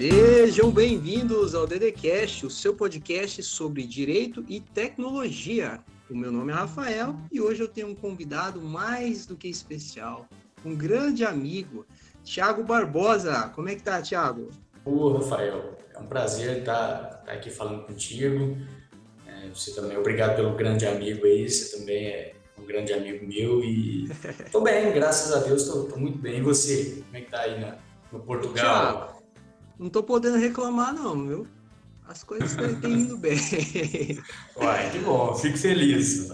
Sejam bem-vindos ao DDCast, o seu podcast sobre direito e tecnologia. O meu nome é Rafael e hoje eu tenho um convidado mais do que especial, um grande amigo, Tiago Barbosa. Como é que tá, Tiago? Ô, Rafael, é um prazer estar, estar aqui falando contigo. É, você também, obrigado pelo grande amigo aí, você também é um grande amigo meu e tô bem, graças a Deus, tô, tô muito bem. E você, como é que tá aí na, no Portugal? Tiago, não tô podendo reclamar não, viu? As coisas estão indo bem. Uai, que bom, fico feliz.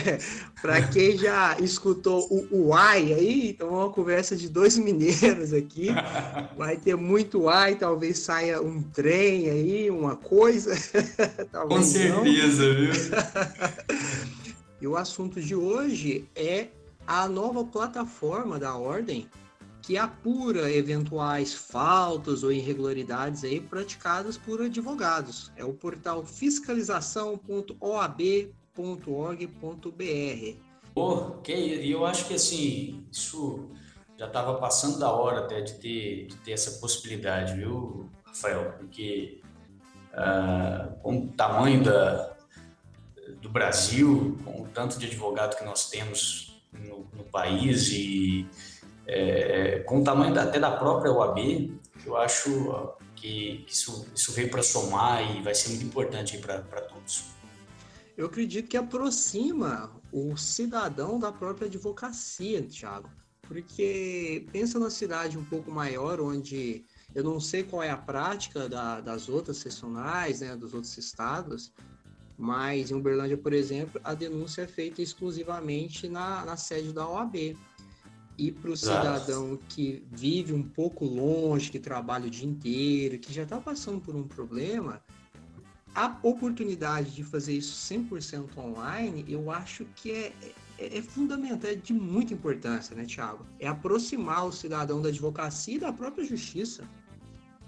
Para quem já escutou o Uai aí, então é uma conversa de dois mineiros aqui. Vai ter muito Uai, talvez saia um trem aí, uma coisa. Com certeza, não. viu? e o assunto de hoje é a nova plataforma da Ordem que apura eventuais faltas ou irregularidades aí praticadas por advogados. É o portal fiscalização.oab.org.br. Ok, e eu acho que assim, isso já estava passando da hora até de ter, de ter essa possibilidade, viu, Rafael? Porque uh, com o tamanho da, do Brasil, com o tanto de advogado que nós temos no, no país e é, com o tamanho da, até da própria OAB, eu acho que, isso, isso veio para somar e vai ser muito importante para todos. Eu acredito que aproxima o cidadão da própria advocacia, Thiago, porque pensa numa cidade um pouco maior, onde eu não sei qual é a prática da, das outras sessionais, né, dos outros estados, mas em Uberlândia, por exemplo, a denúncia é feita exclusivamente na, na sede da OAB. E para o cidadão que vive um pouco longe, que trabalha o dia inteiro, que já está passando por um problema, a oportunidade de fazer isso 100% online, eu acho que é, é, é, fundamental, é de muita importância, né, Tiago? É aproximar o cidadão da advocacia e da própria justiça.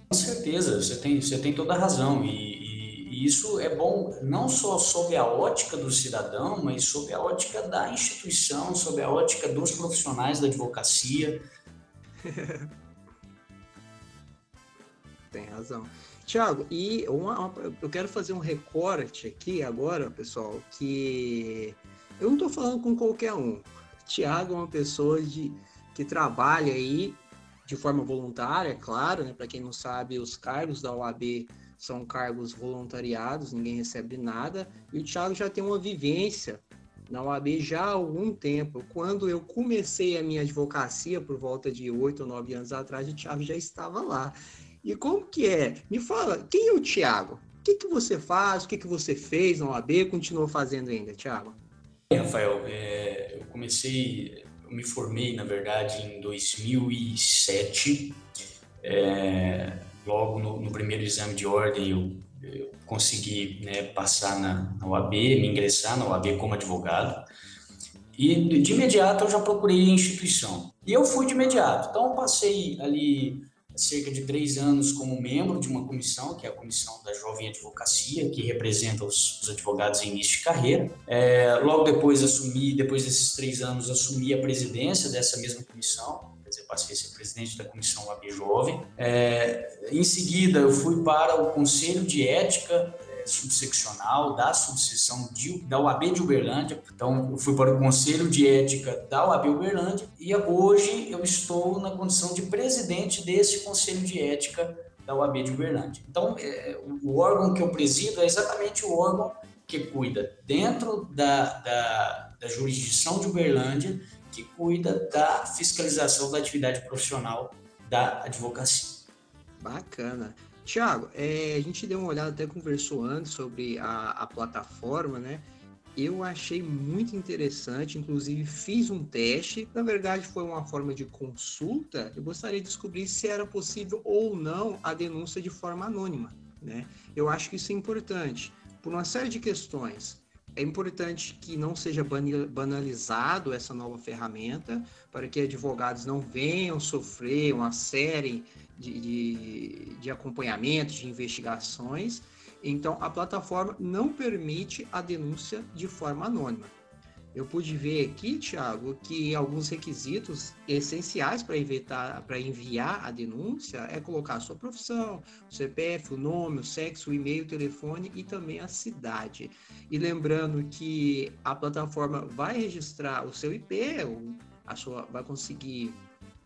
Com certeza, você tem, você tem toda a razão. E, e isso é bom não só sob a ótica do cidadão, mas sob a ótica da instituição, sob a ótica dos profissionais da advocacia. Tem razão. Tiago, e uma, uma, eu quero fazer um recorte aqui agora, pessoal, que eu não estou falando com qualquer um. Tiago é uma pessoa de, que trabalha aí de forma voluntária, é claro, né? Para quem não sabe, os cargos da OAB são cargos voluntariados, ninguém recebe nada, e o Thiago já tem uma vivência na OAB já há algum tempo. Quando eu comecei a minha advocacia, por volta de oito ou nove anos atrás, o Thiago já estava lá. E como que é? Me fala, quem é o Thiago? O que, que você faz? O que, que você fez na OAB? Continuou fazendo ainda, Thiago? Rafael, é, eu comecei, eu me formei, na verdade, em 2007. É, logo no, no primeiro exame de ordem eu, eu consegui né, passar na, na UAB, me ingressar na UAB como advogado. E de imediato eu já procurei a instituição. E eu fui de imediato. Então passei ali cerca de três anos como membro de uma comissão, que é a Comissão da Jovem Advocacia, que representa os, os advogados em início de carreira. É, logo depois assumi, depois desses três anos, assumi a presidência dessa mesma comissão passei a ser presidente da comissão AB Jovem. É, em seguida, eu fui para o Conselho de Ética é, subseccional da subseção de, da UAB de Uberlândia. Então, eu fui para o Conselho de Ética da UAB Uberlândia e hoje eu estou na condição de presidente desse Conselho de Ética da UAB de Uberlândia. Então, é, o órgão que eu presido é exatamente o órgão que cuida dentro da, da, da jurisdição de Uberlândia que cuida da fiscalização da atividade profissional da advocacia. Bacana. Tiago, é, a gente deu uma olhada, até conversou antes sobre a, a plataforma, né? Eu achei muito interessante, inclusive fiz um teste. Na verdade, foi uma forma de consulta. Eu gostaria de descobrir se era possível ou não a denúncia de forma anônima. Né? Eu acho que isso é importante por uma série de questões. É importante que não seja banalizado essa nova ferramenta para que advogados não venham sofrer uma série de, de, de acompanhamentos, de investigações. Então, a plataforma não permite a denúncia de forma anônima. Eu pude ver aqui, Thiago, que alguns requisitos essenciais para evitar, para enviar a denúncia é colocar a sua profissão, o CPF, o nome, o sexo, o e-mail, o telefone e também a cidade. E lembrando que a plataforma vai registrar o seu IP, a sua, vai conseguir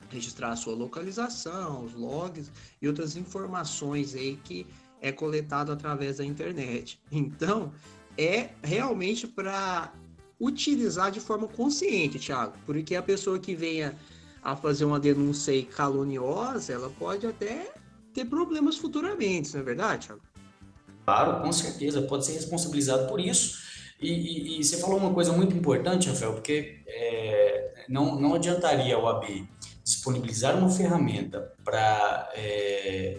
registrar a sua localização, os logs e outras informações aí que é coletado através da internet. Então, é realmente para utilizar de forma consciente, Thiago, porque a pessoa que venha a fazer uma denúncia caluniosa, ela pode até ter problemas futuramente, não é verdade, Thiago? Claro, com certeza, pode ser responsabilizado por isso. E, e, e você falou uma coisa muito importante, Rafael, porque é, não, não adiantaria o AB disponibilizar uma ferramenta para é,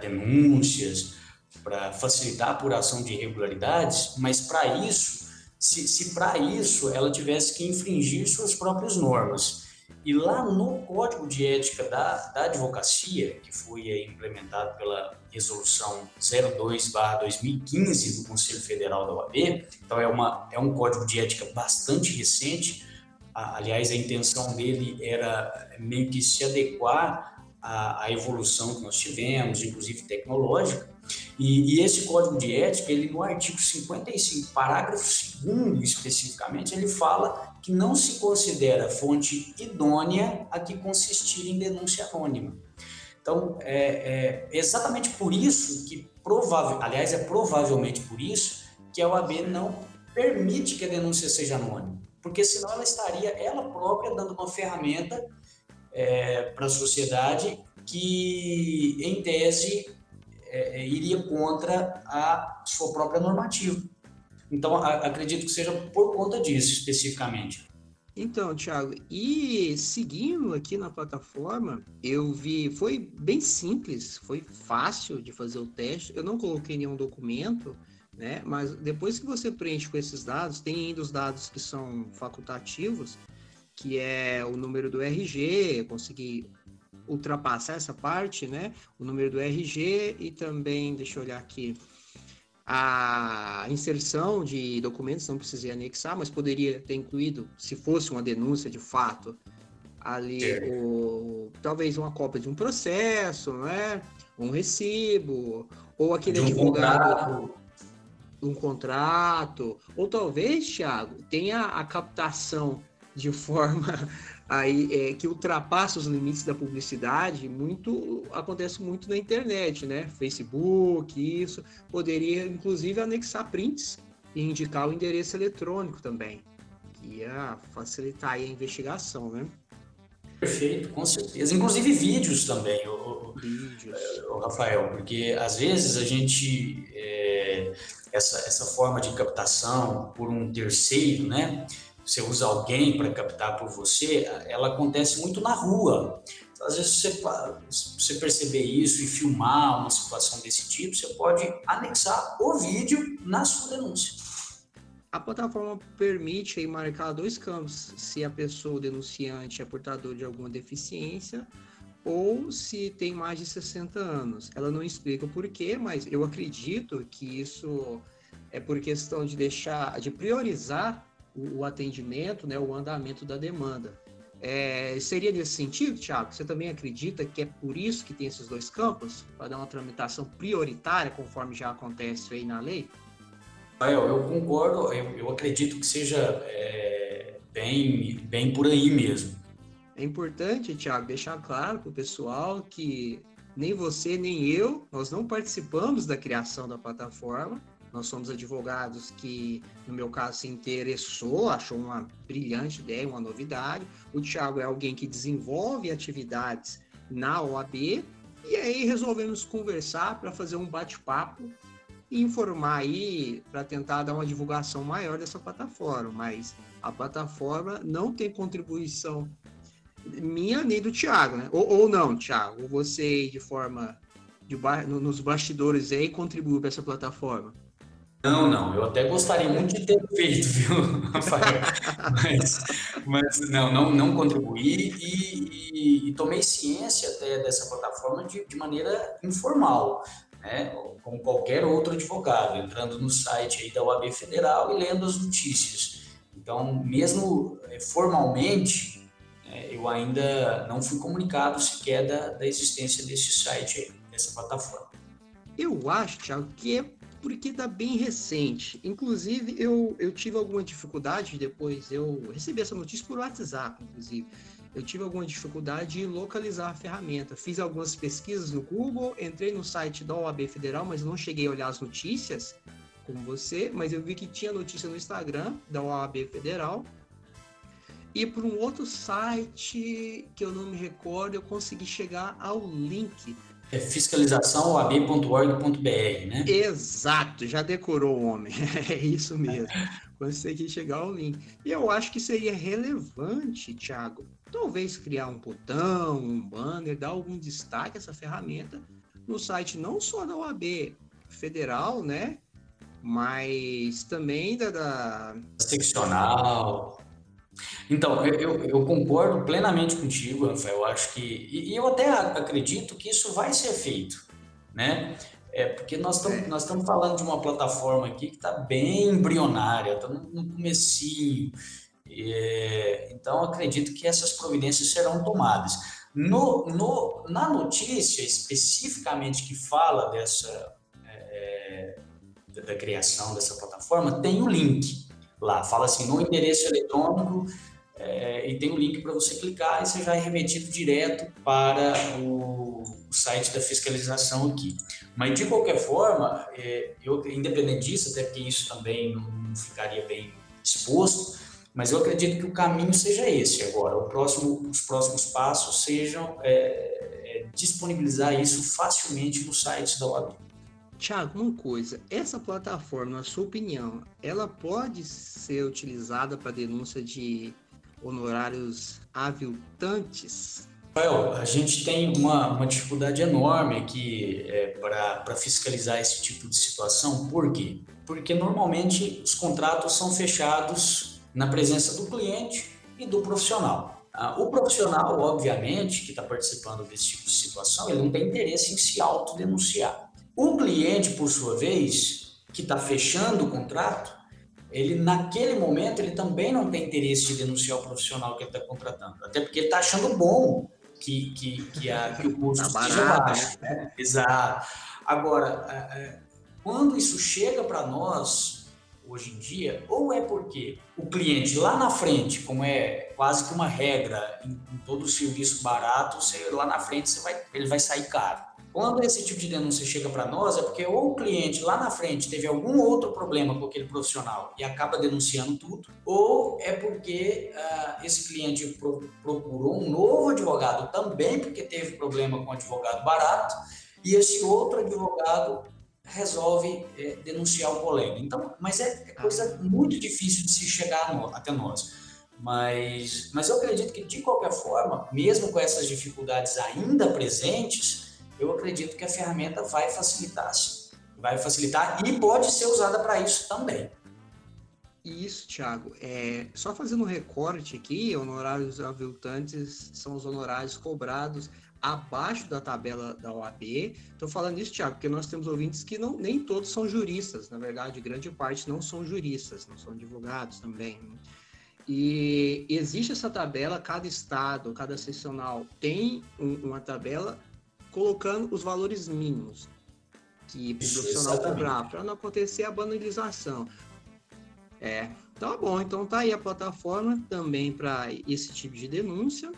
denúncias, para facilitar a apuração de irregularidades, mas para isso se, se para isso ela tivesse que infringir suas próprias normas. E lá no Código de Ética da, da Advocacia, que foi implementado pela Resolução 02-2015 do Conselho Federal da OAB, então é, uma, é um código de ética bastante recente, aliás, a intenção dele era meio que se adequar à, à evolução que nós tivemos, inclusive tecnológica, e, e, esse código de ética, ele no artigo 55, parágrafo 2 especificamente, ele fala que não se considera fonte idônea a que consistir em denúncia anônima. Então, é, é exatamente por isso que, provável, aliás, é provavelmente por isso que a OAB não permite que a denúncia seja anônima, porque senão ela estaria ela própria dando uma ferramenta é, para a sociedade que, em tese, é, é, iria contra a sua própria normativa. Então, a, acredito que seja por conta disso especificamente. Então, Thiago, e seguindo aqui na plataforma, eu vi, foi bem simples, foi fácil de fazer o teste. Eu não coloquei nenhum documento, né? Mas depois que você preenche com esses dados, tem ainda os dados que são facultativos, que é o número do RG, conseguir ultrapassar essa parte, né? O número do RG e também, deixa eu olhar aqui, a inserção de documentos, não precisei anexar, mas poderia ter incluído, se fosse uma denúncia de fato, ali o, talvez uma cópia de um processo, né? um recibo, ou aquele um advogado. Contrato. Um contrato, ou talvez, Thiago, tenha a captação de forma aí é, que ultrapassa os limites da publicidade, muito acontece muito na internet, né? Facebook, isso poderia inclusive anexar prints e indicar o endereço eletrônico também, que ia facilitar a investigação, né? Perfeito, com certeza. Inclusive vídeos também, o, vídeos. o Rafael, porque às vezes a gente é, essa, essa forma de captação por um terceiro, né? Você usa alguém para captar por você, ela acontece muito na rua. Então, às vezes, você, você perceber isso e filmar uma situação desse tipo, você pode anexar o vídeo na sua denúncia. A plataforma permite aí marcar dois campos, se a pessoa, denunciante, é portador de alguma deficiência ou se tem mais de 60 anos. Ela não explica o porquê, mas eu acredito que isso é por questão de deixar, de priorizar o, o atendimento, né, o andamento da demanda. É, seria nesse sentido, Tiago? Você também acredita que é por isso que tem esses dois campos? Para dar uma tramitação prioritária, conforme já acontece aí na lei? Eu, eu concordo, eu, eu, acredito que seja é, bem, bem por aí mesmo. É importante, Tiago, deixar claro para o pessoal que nem você nem eu, nós não participamos da criação da plataforma, nós somos advogados que, no meu caso, se interessou, achou uma brilhante ideia, uma novidade. O Tiago é alguém que desenvolve atividades na OAB. E aí resolvemos conversar para fazer um bate-papo e informar aí para tentar dar uma divulgação maior dessa plataforma. Mas a plataforma não tem contribuição minha nem do Thiago, né? Ou, ou não, Thiago, você de forma de, nos bastidores aí contribuiu para essa plataforma? Não, não, eu até gostaria muito de ter feito, viu, Rafael? mas, mas não, não, não contribuí e, e, e, tomei ciência até dessa plataforma de, de maneira informal, né? como qualquer outro advogado, entrando no site aí da UAB Federal e lendo as notícias. Então, mesmo eh, formalmente, é, eu ainda não fui comunicado sequer da, da existência desse site, dessa plataforma. Eu acho, Thiago, que é porque está bem recente. Inclusive, eu, eu tive alguma dificuldade depois, eu recebi essa notícia por WhatsApp, inclusive. Eu tive alguma dificuldade em localizar a ferramenta. Fiz algumas pesquisas no Google, entrei no site da OAB Federal, mas não cheguei a olhar as notícias, como você, mas eu vi que tinha notícia no Instagram da OAB Federal. E por um outro site que eu não me recordo, eu consegui chegar ao link é fiscalizaçãoab.org.br, né? Exato, já decorou o homem. É isso mesmo. Consegui chegar ao link. E eu acho que seria relevante, Thiago, talvez criar um botão, um banner, dar algum destaque a essa ferramenta no site não só da OAB federal, né? Mas também da, da... seccional. Então, eu, eu, concordo plenamente contigo, Rafael. Eu acho que. E, eu até acredito que isso vai ser feito, né? É, porque nós estamos é. nós estamos falando de uma plataforma aqui que está bem embrionária, está no, no comecinho. É, então, acredito que essas providências serão tomadas. No, no, na notícia, especificamente que fala dessa é, da criação dessa plataforma, tem o link lá. Fala assim, no endereço eletrônico é, e tem um link para você clicar e você já é remetido direto para o, o site da fiscalização aqui. Mas de qualquer forma, é, eu, independente disso, até porque isso também não, não ficaria bem exposto, mas eu acredito que o caminho seja esse agora. Próximo, os próximos passos sejam é, disponibilizar isso facilmente no site da OAB. Tiago, uma coisa, essa plataforma, na sua opinião, ela pode ser utilizada para denúncia de honorários aviltantes? Rafael, a gente tem uma, uma dificuldade enorme aqui é, para fiscalizar esse tipo de situação. Por quê? Porque normalmente os contratos são fechados na presença do cliente e do profissional. Ah, o profissional, obviamente, que está participando desse tipo de situação, ele não tem interesse em se autodenunciar. O cliente, por sua vez, que está fechando o contrato, ele naquele momento ele também não tem interesse de denunciar o profissional que ele está contratando, até porque ele está achando bom que, que, que, a, que o custo tá seja baixo. Né? né? Exato. Agora, é, é, quando isso chega para nós hoje em dia, ou é porque o cliente lá na frente, como é quase que uma regra em, em todo serviço barato, você, lá na frente você vai, ele vai sair caro. Quando esse tipo de denúncia chega para nós, é porque ou o cliente lá na frente teve algum outro problema com aquele profissional e acaba denunciando tudo, ou é porque uh, esse cliente pro, procurou um novo advogado também porque teve problema com o advogado barato e esse outro advogado resolve é, denunciar o colega. Então, mas é, é coisa muito difícil de se chegar no, até nós. Mas, mas eu acredito que de qualquer forma, mesmo com essas dificuldades ainda presentes, eu acredito que a ferramenta vai facilitar, vai facilitar e pode ser usada para isso também. Isso, Thiago. É, só fazendo um recorte aqui, honorários aviltantes são os honorários cobrados abaixo da tabela da OAB. Estou falando isso, Thiago, porque nós temos ouvintes que não, nem todos são juristas, na verdade, grande parte não são juristas, não são advogados também. E existe essa tabela, cada estado, cada seccional tem um, uma tabela colocando os valores mínimos que o profissional cobrar, para não acontecer a banalização. É, tá bom, então tá aí a plataforma também para esse tipo de denúncia.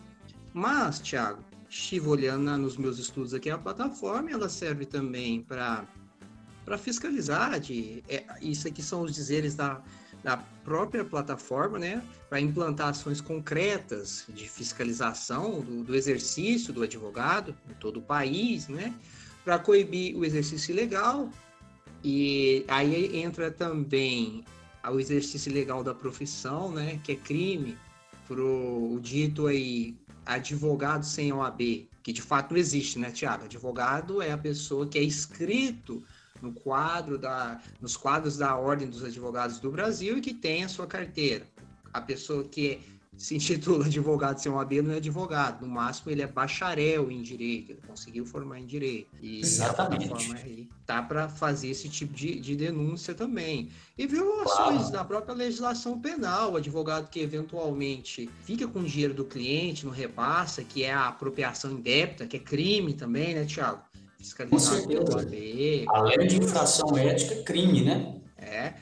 Mas, Thiago, estive olhando nos meus estudos aqui a plataforma, ela serve também para para fiscalizar de é, isso aqui são os dizeres da da própria plataforma, né, para implantar ações concretas de fiscalização do, do, exercício do advogado em todo o país, né, para coibir o exercício ilegal. E aí entra também o exercício ilegal da profissão, né, que é crime, pro o dito aí advogado sem OAB, que de fato não existe, né, Tiago? Advogado é a pessoa que é inscrito no quadro da, nos quadros da Ordem dos Advogados do Brasil e que tem a sua carteira. A pessoa que se intitula advogado sem OAB, não é advogado. No máximo, ele é bacharel em direito, ele conseguiu formar em direito. E Exatamente. tá para fazer esse tipo de, de denúncia também. E violações claro. da própria legislação penal, o advogado que eventualmente fica com o dinheiro do cliente, não repassa, que é a apropriação indébita, que é crime também, né, Tiago? Fiscalizado pelo OAB. Além de infração ética, crime, né? É.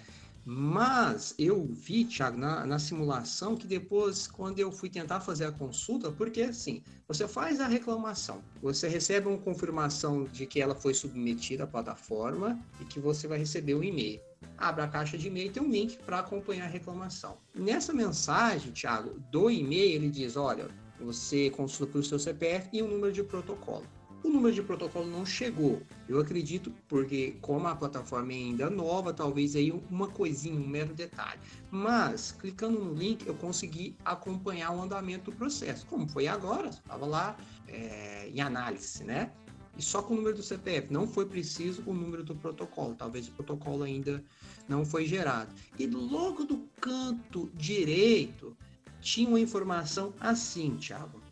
Mas eu vi, Thiago, na, na, simulação, que depois, quando eu fui tentar fazer a consulta, porque assim, você faz a reclamação, você recebe uma confirmação de que ela foi submetida à plataforma e que você vai receber o um e-mail. Abre a caixa de e-mail e tem um link para acompanhar a reclamação. Nessa mensagem, Thiago, do e-mail, ele diz: olha, você consulta pelo seu CPF e o número de protocolo. O número de protocolo não chegou. Eu acredito porque como a plataforma é ainda nova, talvez aí uma coisinha, um mero detalhe. Mas clicando no link eu consegui acompanhar o andamento do processo. Como foi agora, estava lá é, em análise, né? E só com o número do CPF, não foi preciso o número do protocolo. Talvez o protocolo ainda não foi gerado. E logo do canto direito tinha uma informação assim, Thiago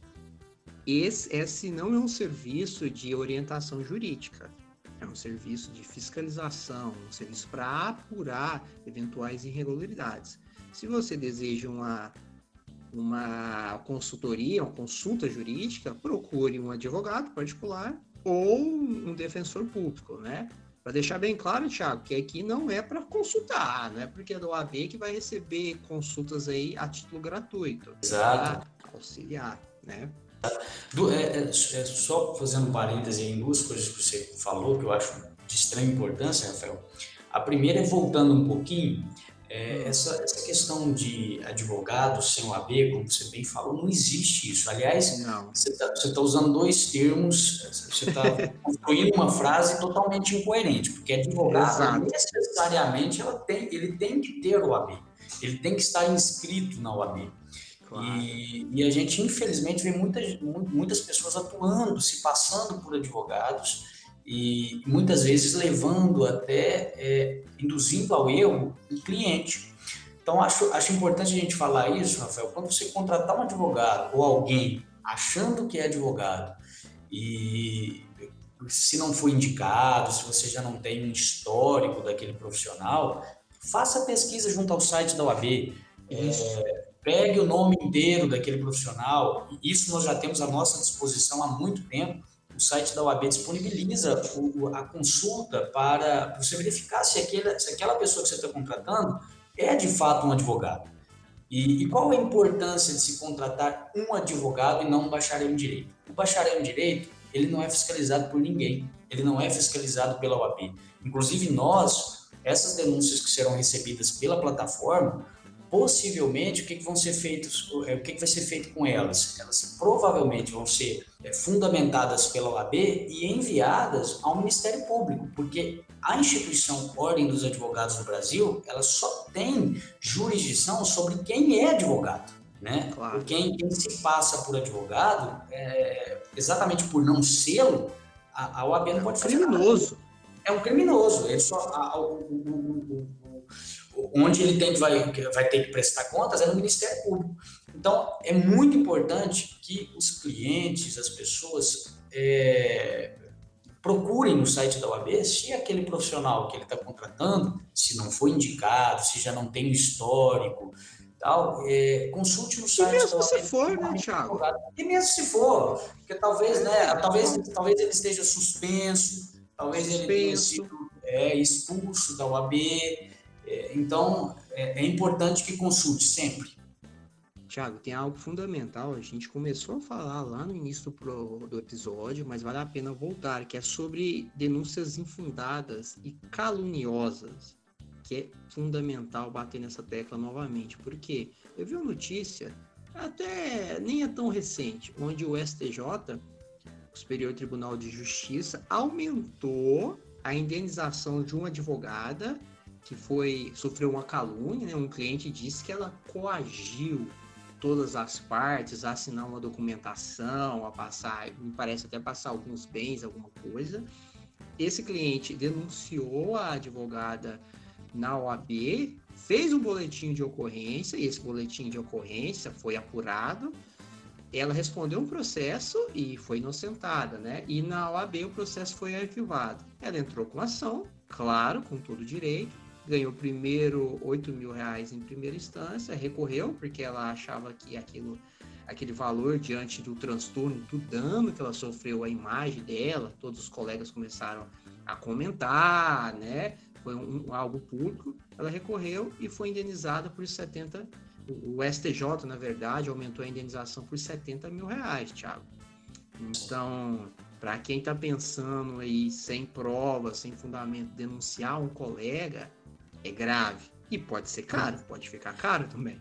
esse, esse não é um serviço de orientação jurídica, é um serviço de fiscalização, um serviço para apurar eventuais irregularidades. Se você deseja uma, uma consultoria, uma consulta jurídica, procure um advogado particular ou um defensor público, né? Para deixar bem claro, Thiago, que aqui não é para consultar, não é porque é do OAB que vai receber consultas aí a título gratuito. Exato. Auxiliar, né? Do, é, é, é, só fazendo um parêntese em duas coisas que você falou que eu acho de extrema importância, Rafael. A primeira é voltando um pouquinho, é, essa, essa questão de advogado sem OAB, como você bem falou, não existe isso. Aliás, não. você está tá usando dois termos, você está construindo uma frase totalmente incoerente, porque advogado, Exato. necessariamente, ela tem, ele tem que ter OAB, ele tem que estar inscrito na OAB. E, e, a gente, infelizmente, vê muitas, muitas pessoas atuando, se passando por advogados e muitas vezes levando até, é, induzindo ao erro o cliente. Então, acho, acho importante a gente falar isso, Rafael. Quando você contratar um advogado ou alguém achando que é advogado e se não foi indicado, se você já não tem um histórico daquele profissional, faça pesquisa junto ao site da OAB. É, pegue o nome inteiro daquele profissional. Isso nós já temos à nossa disposição há muito tempo. O site da OAB disponibiliza a consulta para você verificar se, aquele, se aquela pessoa que você está contratando é de fato um advogado. E, e, qual a importância de se contratar um advogado e não um bacharel em direito? O bacharel em direito, ele não é fiscalizado por ninguém, ele não é fiscalizado pela OAB. Inclusive nós, essas denúncias que serão recebidas pela plataforma, possivelmente o que, que vão ser feitos, é, o que, que vai ser feito com elas? Elas provavelmente vão ser é, fundamentadas pela OAB e enviadas ao Ministério Público, porque a instituição Ordem dos Advogados do Brasil, ela só tem jurisdição sobre quem é advogado. Né? Claro. Quem, quem se passa por advogado, é, exatamente por não sê-lo, a, a OAB não é pode fazer criminoso. Nada. É um criminoso. Ele só, a, o, o, o, onde ele tem, vai, vai ter que prestar contas é no Ministério Público. Então, é muito importante que os clientes, as pessoas, é, procurem no site da OAB se aquele profissional que ele está contratando, se não foi indicado, se já não tem histórico, tal, é, consulte no site. E mesmo da se for, né, Thiago? E mesmo se for, porque talvez, né, talvez, talvez ele esteja suspenso, talvez suspenso. ele tenha sido é, expulso da OAB, é, então, é, é importante que consulte sempre. Tiago, tem algo fundamental. A gente começou a falar lá no início do, do, episódio, mas vale a pena voltar, que é sobre denúncias infundadas e caluniosas, que é fundamental bater nessa tecla novamente. Porque eu vi uma notícia, até nem é tão recente, onde o STJ, o Superior Tribunal de Justiça, aumentou a indenização de uma advogada que foi sofreu uma calúnia, né? um cliente disse que ela coagiu todas as partes a assinar uma documentação, a passar, me parece até passar alguns bens, alguma coisa. Esse cliente denunciou a advogada na OAB fez um boletim de ocorrência, e esse boletim de ocorrência foi apurado, ela respondeu um processo e foi inocentada, né? E na OAB o processo foi arquivado. Ela entrou com ação, claro, com todo direito, ganhou primeiro 8 mil reais em primeira instância, recorreu porque ela achava que aquilo, aquele valor diante do transtorno, do dano que ela sofreu, a imagem dela, todos os colegas começaram a comentar, né? Foi um, algo público. Ela recorreu e foi indenizada por 70 o STJ, na verdade, aumentou a indenização por 70 mil reais, Thiago. Então, para quem está pensando aí sem prova, sem fundamento, denunciar um colega, é grave. E pode ser caro, pode ficar caro também.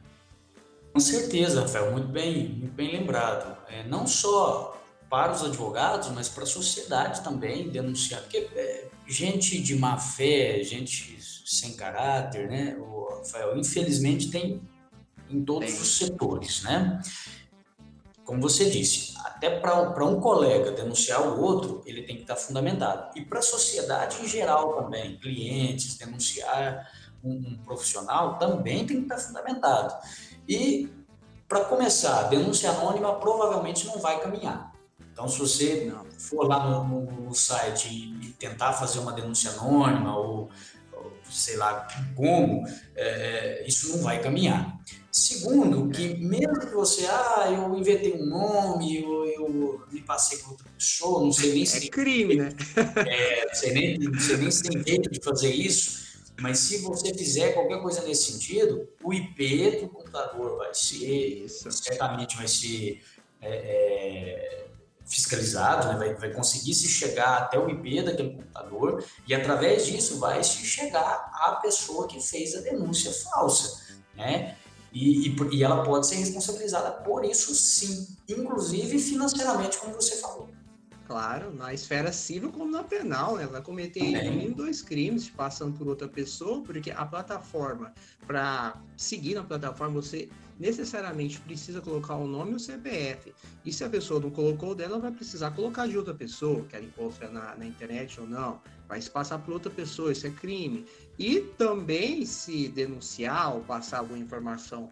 Com certeza, Rafael, muito bem, muito bem lembrado. É, não só para os advogados, mas para a sociedade também denunciar, porque é, gente de má fé, gente sem caráter, né, o Rafael, infelizmente tem em todos os setores, né? Como você disse, até para um colega denunciar o outro, ele tem que estar fundamentado. E para a sociedade em geral também, clientes, denunciar um, um profissional também tem que estar fundamentado. E para começar, denúncia anônima provavelmente não vai caminhar. Então, se você for lá no, no, no site e tentar fazer uma denúncia anônima ou, ou sei lá como, é, é isso não vai caminhar. Segundo, que mesmo que você, ah, eu inventei um nome, eu, eu me passei por outra pessoa, não sei nem se. É crime, né? É, não sei nem, não sei nem se tem jeito de fazer isso, mas se você fizer qualquer coisa nesse sentido, o IP do computador vai ser, isso. certamente vai ser é, é, fiscalizado, né? vai, vai conseguir se chegar até o IP daquele computador e através disso vai se chegar à pessoa que fez a denúncia falsa, né? E, e, e, ela pode ser responsabilizada por isso sim, inclusive financeiramente, como você falou. Claro, na esfera civil como na penal, né? ela vai cometer dois crimes passando por outra pessoa, porque a plataforma, para seguir na plataforma, você necessariamente precisa colocar o nome e o CPF. E se a pessoa não colocou dela, vai precisar colocar de outra pessoa, que ela encontra na, na internet ou não. Vai se passar por outra pessoa, isso é crime. E também se denunciar ou passar alguma informação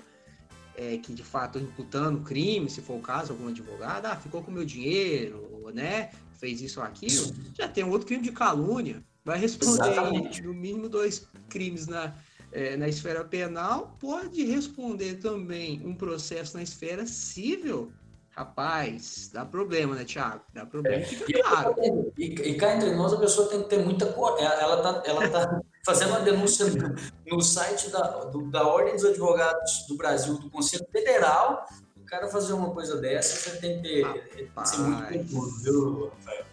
é, que de fato imputando crime, se for o caso, algum advogado, ah, ficou com meu dinheiro, né? Fez isso ou aquilo, já tem um outro crime de calúnia. Vai responder Exatamente. no mínimo dois crimes na, é, na esfera penal, pode responder também um processo na esfera civil. Rapaz, dá problema, né, Thiago? Dá problema, é. fica claro. E, e, cá entre nós, a pessoa tem que ter muita coragem. Ela tá, ela tá fazendo uma denúncia no, no site da, do, da Ordem dos Advogados do Brasil, do Conselho Federal. O cara fazer uma coisa dessa, você tem que, ter, tem que ser muito viu, Rafael?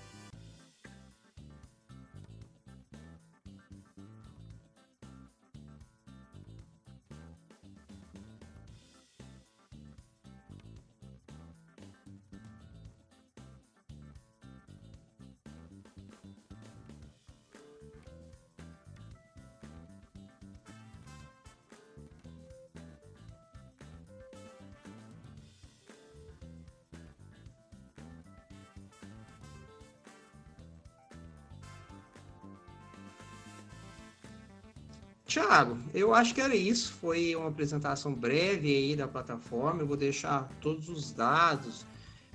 Tiago, eu acho que era isso. Foi uma apresentação breve aí da plataforma. Eu vou deixar todos os dados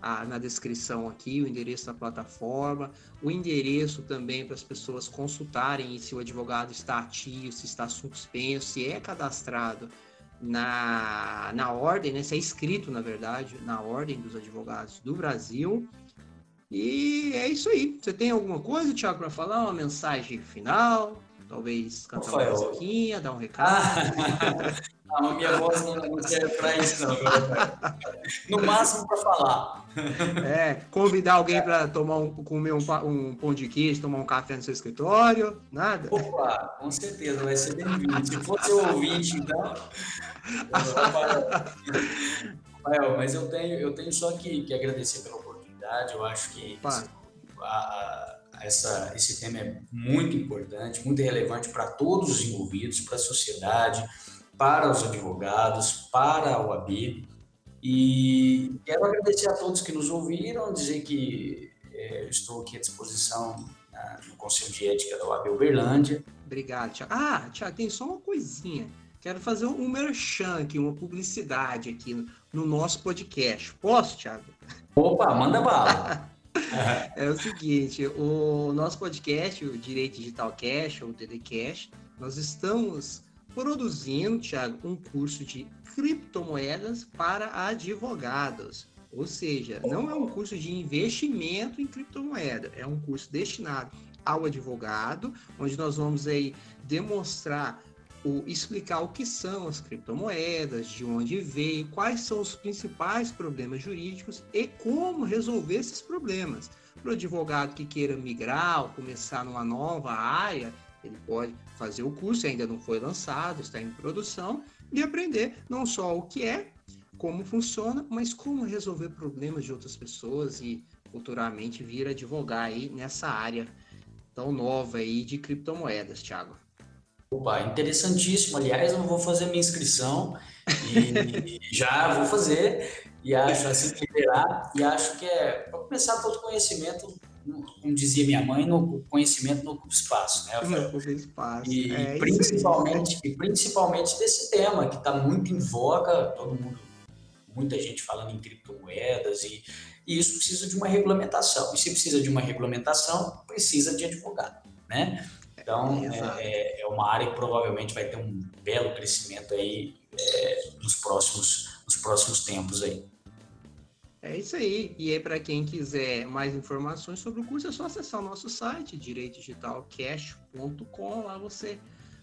ah, na descrição aqui, o endereço da plataforma, o endereço também para as pessoas consultarem se o advogado está ativo, se está suspenso, se é cadastrado na, na ordem, né? se é inscrito, na verdade, na ordem dos advogados do Brasil. E é isso aí. Você tem alguma coisa, Tiago, para falar? Uma mensagem final? Talvez cantar Rafael. uma musiquinha, dar um recado. não, a minha voz não serve para isso, não. No máximo para falar. É, convidar alguém para tomar um, comer um, um, pão de queijo, tomar um café no seu escritório, nada? Opa, com certeza, vai ser bem-vindo. Se fosse ouvinte, então. Rafael, mas eu tenho, eu tenho só que, que agradecer pela oportunidade. Eu acho que a, essa, esse tema é muito importante, muito relevante para todos os envolvidos, para a sociedade, para os advogados, para a OAB. E quero agradecer a todos que nos ouviram, dizer que é, estou aqui à disposição no Conselho de Ética da OAB Uberlândia. Obrigado, Tiago. Ah, Tiago, tem só uma coisinha. quero fazer um merchan aqui, uma publicidade aqui no, no nosso podcast. Posso, Thiago? Opa, manda bala! é o seguinte, o nosso podcast, o Direito Digital Cash, ou DDCash, nós estamos produzindo, Thiago, um curso de criptomoedas para advogados. Ou seja, não é um curso de investimento em criptomoeda, é um curso destinado ao advogado, onde nós vamos aí demonstrar o explicar o que são as criptomoedas, de onde veio, quais são os principais problemas jurídicos e como resolver esses problemas. Para o advogado que queira migrar ou começar numa nova área, ele pode fazer o curso, ainda não foi lançado, está em produção, e aprender não só o que é, como funciona, mas como resolver problemas de outras pessoas e futuramente vir advogar aí nessa área tão nova aí de criptomoedas, Thiago. Opa, interessantíssimo. Aliás, eu vou fazer minha inscrição e já vou fazer e acho assim liderar e acho que é para começar todo conhecimento, como dizia minha mãe, no conhecimento no espaço, né? No espaço. E, é principalmente e principalmente desse tema que está muito em voga, todo mundo muita gente falando em criptomoedas e, e, isso precisa de uma regulamentação. E se precisa de uma regulamentação, precisa de advogado, né? Então, é, é, é uma área que provavelmente vai ter um belo crescimento aí é, nos, próximos, nos próximos tempos aí. É isso aí. E aí, para quem quiser mais informações sobre o curso, é só acessar o nosso site, direitodigitalcash.com. Lá você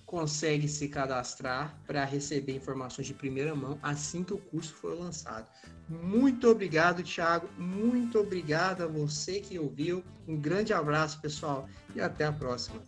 consegue se cadastrar para receber informações de primeira mão assim que o curso for lançado. Muito obrigado, Thiago. Muito obrigado a você que ouviu. Um grande abraço, pessoal, e até a próxima.